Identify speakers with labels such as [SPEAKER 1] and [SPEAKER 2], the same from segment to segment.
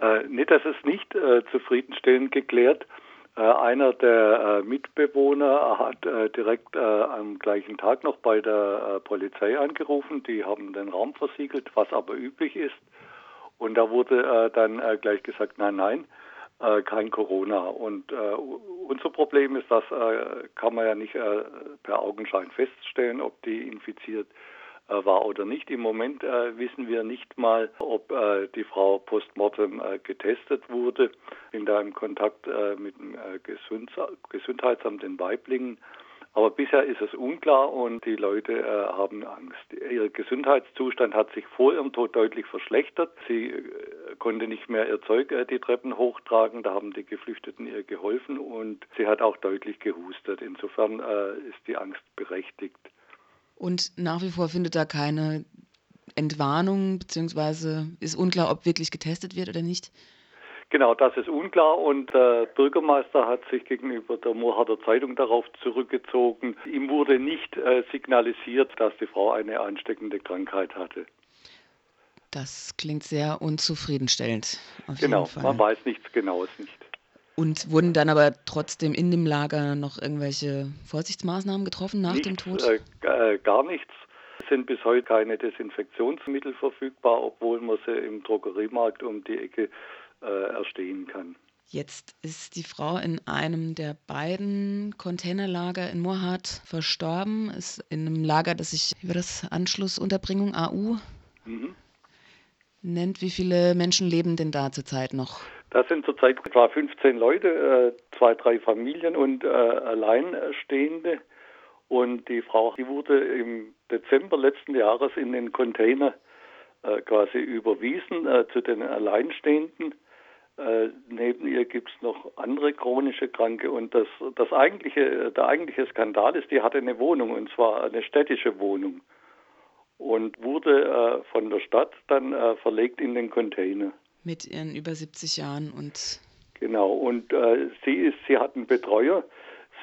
[SPEAKER 1] Äh, nee, das ist nicht äh, zufriedenstellend geklärt. Äh, einer der äh, Mitbewohner hat äh, direkt am gleichen Tag noch bei der Polizei angerufen. Die haben den Raum versiegelt, was aber üblich ist. Und da wurde dann gleich gesagt, nein, nein, kein Corona. Und unser Problem ist, das kann man ja nicht per Augenschein feststellen, ob die infiziert äh, war oder nicht. Im Moment äh, wissen wir nicht mal, ob äh, die Frau postmortem äh, getestet wurde. In einem Kontakt äh, mit dem äh, Gesund Gesundheitsamt in Weiblingen. Aber bisher ist es unklar und die Leute haben Angst. Ihr Gesundheitszustand hat sich vor ihrem Tod deutlich verschlechtert. Sie konnte nicht mehr ihr Zeug die Treppen hochtragen. Da haben die Geflüchteten ihr geholfen und sie hat auch deutlich gehustet. Insofern ist die Angst berechtigt.
[SPEAKER 2] Und nach wie vor findet da keine Entwarnung, beziehungsweise ist unklar, ob wirklich getestet wird oder nicht?
[SPEAKER 1] Genau, das ist unklar und der Bürgermeister hat sich gegenüber der Moorharder Zeitung darauf zurückgezogen. Ihm wurde nicht äh, signalisiert, dass die Frau eine ansteckende Krankheit hatte.
[SPEAKER 2] Das klingt sehr unzufriedenstellend.
[SPEAKER 1] genau, man weiß nichts Genaues nicht.
[SPEAKER 2] Und wurden dann aber trotzdem in dem Lager noch irgendwelche Vorsichtsmaßnahmen getroffen nach
[SPEAKER 1] nichts,
[SPEAKER 2] dem Tod?
[SPEAKER 1] Äh, gar nichts. Es sind bis heute keine Desinfektionsmittel verfügbar, obwohl man sie im Drogeriemarkt um die Ecke äh, erstehen kann.
[SPEAKER 2] Jetzt ist die Frau in einem der beiden Containerlager in Moorhardt verstorben, ist in einem Lager, das sich über das Anschlussunterbringung AU mhm. nennt. Wie viele Menschen leben denn da zurzeit noch?
[SPEAKER 1] Das sind zurzeit etwa 15 Leute, äh, zwei, drei Familien und äh, Alleinstehende. Und die Frau, die wurde im Dezember letzten Jahres in den Container äh, quasi überwiesen zu den Alleinstehenden. Neben ihr gibt es noch andere chronische Kranke und das, das eigentliche, der eigentliche Skandal ist, die hatte eine Wohnung und zwar eine städtische Wohnung und wurde von der Stadt dann verlegt in den Container
[SPEAKER 2] mit ihren über 70 Jahren und
[SPEAKER 1] genau und äh, sie ist sie hat einen Betreuer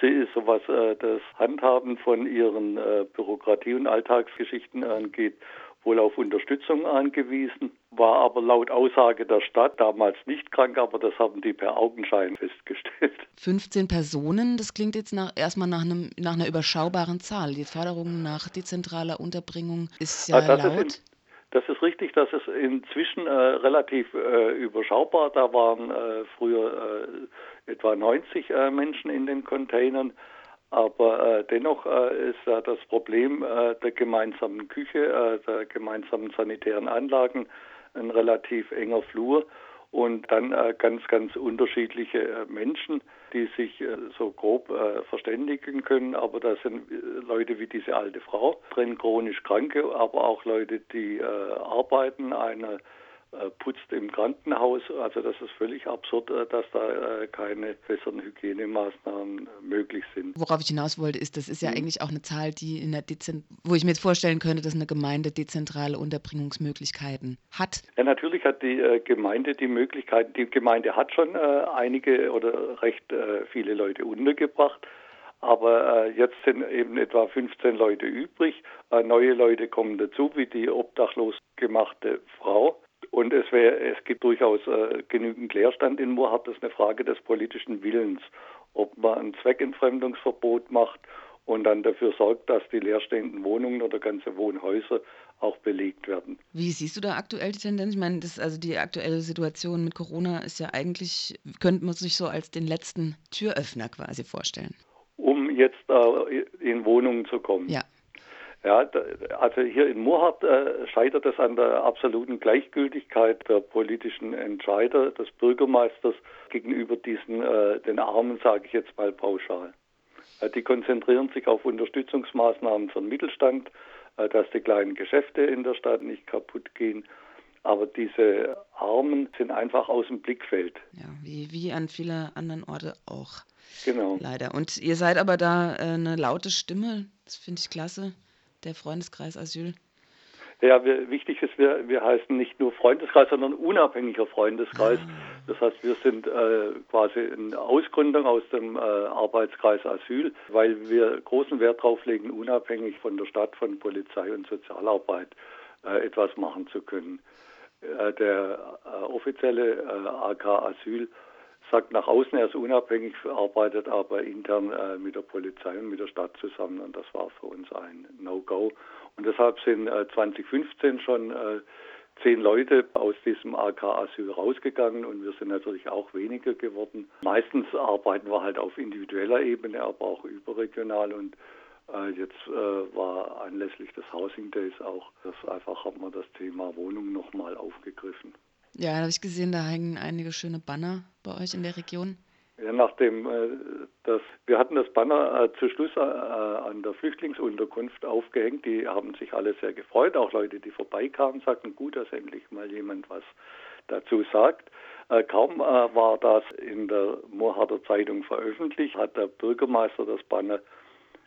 [SPEAKER 1] sie ist so was äh, das Handhaben von ihren äh, Bürokratie und Alltagsgeschichten angeht wohl auf Unterstützung angewiesen, war aber laut Aussage der Stadt damals nicht krank, aber das haben die per Augenschein festgestellt.
[SPEAKER 2] 15 Personen, das klingt jetzt nach, erstmal nach, einem, nach einer überschaubaren Zahl. Die Forderung nach dezentraler Unterbringung ist ja, ja ah, laut. Ist
[SPEAKER 1] das ist richtig, das ist inzwischen äh, relativ äh, überschaubar. Da waren äh, früher äh, etwa 90 äh, Menschen in den Containern. Aber äh, dennoch ist das Problem der gemeinsamen Küche, der gemeinsamen sanitären Anlagen ein relativ enger Flur und dann äh, ganz, ganz unterschiedliche äh, Menschen, die sich äh, so grob verständigen können. Aber da sind Leute wie diese alte Frau drin, chronisch Kranke, aber auch Leute, die arbeiten, eine putzt im Krankenhaus. Also das ist völlig absurd, äh, dass da äh, keine besseren Hygienemaßnahmen möglich sind.
[SPEAKER 2] Worauf ich hinaus wollte, ist, das ist ja mhm. eigentlich auch eine Zahl, die in der Dezent wo ich mir jetzt vorstellen könnte, dass eine Gemeinde dezentrale Unterbringungsmöglichkeiten hat.
[SPEAKER 1] Ja, natürlich hat die Gemeinde die Möglichkeiten. Die Gemeinde hat schon einige oder recht viele Leute untergebracht. Aber jetzt sind eben etwa 15 Leute übrig. neue Leute kommen dazu, wie die obdachlos gemachte Frau. Und es, wär, es gibt durchaus äh, genügend Leerstand in Moorhardt. Das ist eine Frage des politischen Willens, ob man ein Zweckentfremdungsverbot macht und dann dafür sorgt, dass die leerstehenden Wohnungen oder ganze Wohnhäuser auch belegt werden.
[SPEAKER 2] Wie siehst du da aktuell die Tendenz? Ich meine, das, also die aktuelle Situation mit Corona ist ja eigentlich, könnte man sich so als den letzten Türöffner quasi vorstellen.
[SPEAKER 1] Um jetzt äh, in Wohnungen zu kommen.
[SPEAKER 2] Ja.
[SPEAKER 1] Ja, also hier in Moorhardt äh, scheitert es an der absoluten Gleichgültigkeit der politischen Entscheider, des Bürgermeisters gegenüber diesen, äh, den Armen, sage ich jetzt mal pauschal. Äh, die konzentrieren sich auf Unterstützungsmaßnahmen für den Mittelstand, äh, dass die kleinen Geschäfte in der Stadt nicht kaputt gehen. Aber diese Armen sind einfach aus dem Blickfeld.
[SPEAKER 2] Ja, wie, wie an vielen anderen Orten auch.
[SPEAKER 1] Genau.
[SPEAKER 2] Leider. Und ihr seid aber da äh, eine laute Stimme. Das finde ich klasse der Freundeskreis Asyl?
[SPEAKER 1] Ja, wir, wichtig ist, wir, wir heißen nicht nur Freundeskreis, sondern unabhängiger Freundeskreis. Ah. Das heißt, wir sind äh, quasi eine Ausgründung aus dem äh, Arbeitskreis Asyl, weil wir großen Wert darauf legen, unabhängig von der Stadt, von Polizei und Sozialarbeit äh, etwas machen zu können. Äh, der äh, offizielle äh, AK Asyl sagt nach außen, er ist unabhängig, arbeitet aber intern mit der Polizei und mit der Stadt zusammen und das war für uns No-Go. Und deshalb sind äh, 2015 schon äh, zehn Leute aus diesem AK-Asyl rausgegangen und wir sind natürlich auch weniger geworden. Meistens arbeiten wir halt auf individueller Ebene, aber auch überregional und äh, jetzt äh, war anlässlich des Housing Days auch, das einfach hat man das Thema Wohnung nochmal aufgegriffen.
[SPEAKER 2] Ja, da habe ich gesehen, da hängen einige schöne Banner bei euch in der Region.
[SPEAKER 1] Ja, nachdem äh, das, wir hatten das Banner äh, zu Schluss äh, an der Flüchtlingsunterkunft aufgehängt, die haben sich alle sehr gefreut, auch Leute, die vorbeikamen, sagten, gut, dass endlich mal jemand was dazu sagt. Äh, kaum äh, war das in der Moorharder Zeitung veröffentlicht, hat der Bürgermeister das Banner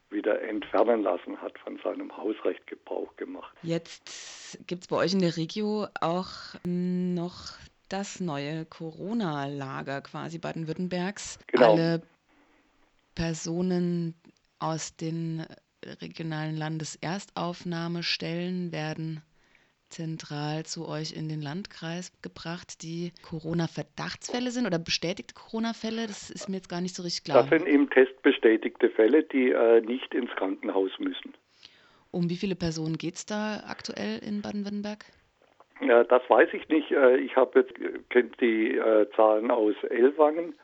[SPEAKER 1] wieder entfernen lassen, hat von seinem Hausrecht Gebrauch gemacht.
[SPEAKER 2] Jetzt gibt es bei euch in der Regio auch noch das neue Corona-Lager quasi Baden-Württembergs. Genau. Alle Personen aus den regionalen Landeserstaufnahmestellen werden zentral zu euch in den Landkreis gebracht, die Corona-Verdachtsfälle sind oder bestätigte Corona-Fälle? Das ist mir jetzt gar nicht so richtig klar.
[SPEAKER 1] Das sind eben testbestätigte Fälle, die äh, nicht ins Krankenhaus müssen.
[SPEAKER 2] Um wie viele Personen geht es da aktuell in Baden-Württemberg?
[SPEAKER 1] Ja, das weiß ich nicht. Äh, ich habe jetzt kennt die äh, Zahlen aus Ellwangen.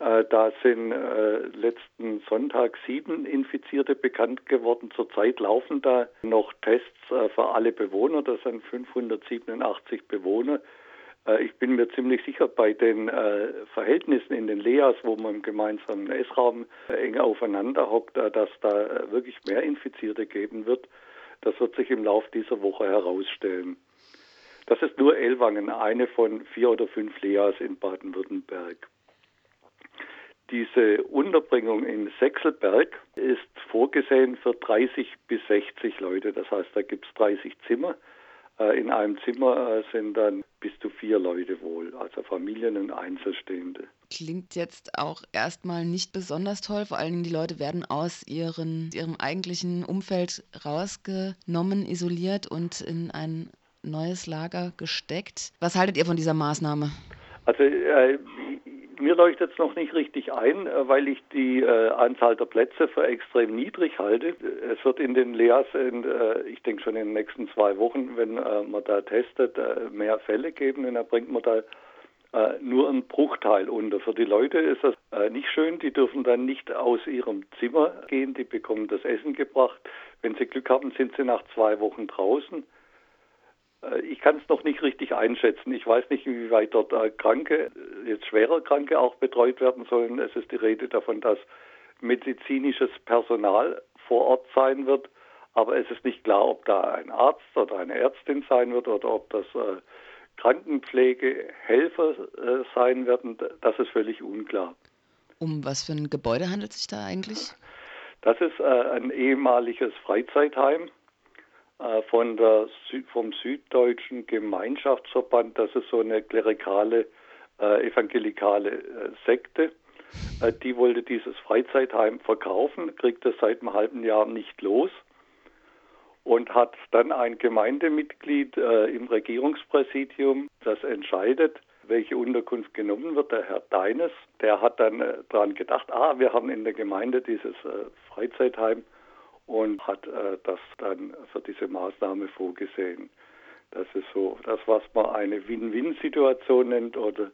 [SPEAKER 1] Äh, da sind äh, letzten Sonntag sieben Infizierte bekannt geworden. Zurzeit laufen da noch Tests äh, für alle Bewohner. Das sind 587 Bewohner. Äh, ich bin mir ziemlich sicher, bei den äh, Verhältnissen in den Leas, wo man im gemeinsamen Essraum äh, eng aufeinander hockt, dass da wirklich mehr Infizierte geben wird. Das wird sich im Laufe dieser Woche herausstellen. Das ist nur Ellwangen, eine von vier oder fünf Leas in Baden-Württemberg. Diese Unterbringung in Sechselberg ist vorgesehen für 30 bis 60 Leute. Das heißt, da gibt es 30 Zimmer. Äh, in einem Zimmer äh, sind dann bis zu vier Leute wohl, also Familien und Einzelstehende.
[SPEAKER 2] Klingt jetzt auch erstmal nicht besonders toll. Vor allen Dingen die Leute werden aus ihren, ihrem eigentlichen Umfeld rausgenommen, isoliert und in ein neues Lager gesteckt. Was haltet ihr von dieser Maßnahme?
[SPEAKER 1] Also äh, mir leuchtet es noch nicht richtig ein, äh, weil ich die äh, Anzahl der Plätze für extrem niedrig halte. Es wird in den Leas, in, äh, ich denke schon in den nächsten zwei Wochen, wenn äh, man da testet, äh, mehr Fälle geben und dann bringt man da äh, nur einen Bruchteil unter. Für die Leute ist das nicht schön, die dürfen dann nicht aus ihrem Zimmer gehen, die bekommen das Essen gebracht. Wenn sie Glück haben, sind sie nach zwei Wochen draußen. Äh, ich kann es noch nicht richtig einschätzen. Ich weiß nicht, wie weit dort äh, Kranke, jetzt schwerer Kranke auch betreut werden sollen. Es ist die Rede davon, dass medizinisches Personal vor Ort sein wird. Aber es ist nicht klar, ob da ein Arzt oder eine Ärztin sein wird oder ob das äh, Krankenpflegehelfer äh, sein werden. Das ist völlig unklar.
[SPEAKER 2] Um was für ein Gebäude handelt es sich da eigentlich?
[SPEAKER 1] Das ist äh, ein ehemaliges Freizeitheim äh, von der, vom Süddeutschen Gemeinschaftsverband. Das ist so eine klerikale, äh, evangelikale äh, Sekte. Äh, die wollte dieses Freizeitheim verkaufen, kriegt es seit einem halben Jahr nicht los und hat dann ein Gemeindemitglied äh, im Regierungspräsidium, das entscheidet, welche Unterkunft genommen wird, der Herr Deines, der hat dann äh, daran gedacht, ah, wir haben in der Gemeinde dieses äh, Freizeitheim und hat äh, das dann für diese Maßnahme vorgesehen. Das ist so das, was man eine Win-Win-Situation nennt oder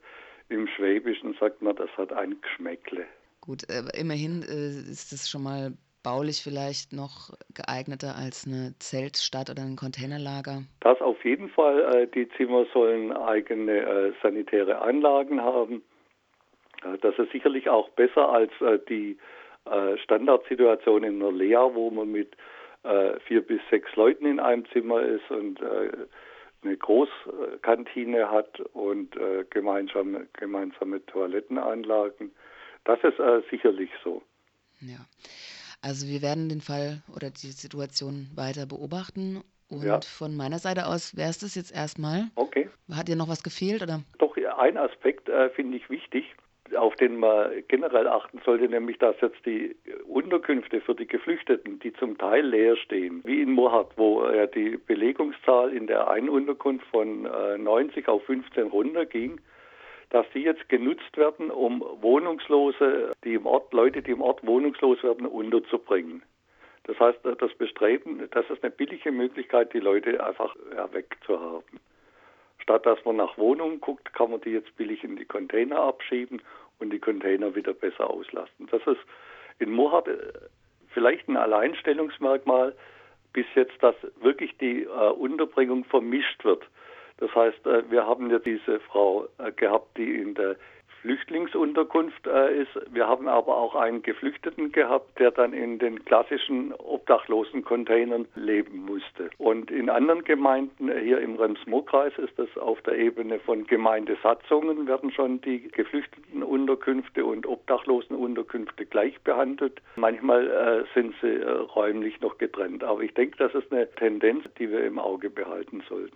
[SPEAKER 1] im Schwäbischen sagt man, das hat ein Geschmäckle.
[SPEAKER 2] Gut, äh, immerhin äh, ist es schon mal baulich vielleicht noch geeigneter als eine Zeltstadt oder ein Containerlager?
[SPEAKER 1] Das auf jeden Fall. Äh, die Zimmer sollen eigene äh, sanitäre Anlagen haben. Äh, das ist sicherlich auch besser als die äh, Standardsituation in einer Lea, wo man mit äh, vier bis sechs Leuten in einem Zimmer ist und äh, eine Großkantine hat und äh, gemeinsame, gemeinsame Toilettenanlagen. Das ist äh, sicherlich so.
[SPEAKER 2] Ja. Also wir werden den Fall oder die Situation weiter beobachten. Und
[SPEAKER 1] ja.
[SPEAKER 2] von meiner Seite aus wäre es das jetzt erstmal.
[SPEAKER 1] Okay.
[SPEAKER 2] Hat dir noch was gefehlt oder?
[SPEAKER 1] Doch, ein Aspekt äh, finde ich wichtig. Auf den man generell achten sollte, nämlich dass jetzt die Unterkünfte für die Geflüchteten, die zum Teil leer stehen, wie in Mohat, wo ja die Belegungszahl in der einen Unterkunft von 90 auf 15 runterging, dass die jetzt genutzt werden, um Wohnungslose, die im Ort, Leute, die im Ort wohnungslos werden, unterzubringen. Das heißt, das Bestreben, das ist eine billige Möglichkeit, die Leute einfach wegzuhaben. Statt dass man nach Wohnungen guckt, kann man die jetzt billig in die Container abschieben und die Container wieder besser auslasten. Das ist in Mohat äh, vielleicht ein Alleinstellungsmerkmal bis jetzt, dass wirklich die äh, Unterbringung vermischt wird. Das heißt, äh, wir haben ja diese Frau äh, gehabt, die in der Flüchtlingsunterkunft äh, ist. Wir haben aber auch einen Geflüchteten gehabt, der dann in den klassischen obdachlosen Containern leben musste. Und in anderen Gemeinden hier im Rems-Murr-Kreis ist das auf der Ebene von Gemeindesatzungen werden schon die Geflüchtetenunterkünfte und Obdachlosenunterkünfte gleich behandelt. Manchmal äh, sind sie äh, räumlich noch getrennt. Aber ich denke, das ist eine Tendenz, die wir im Auge behalten sollten.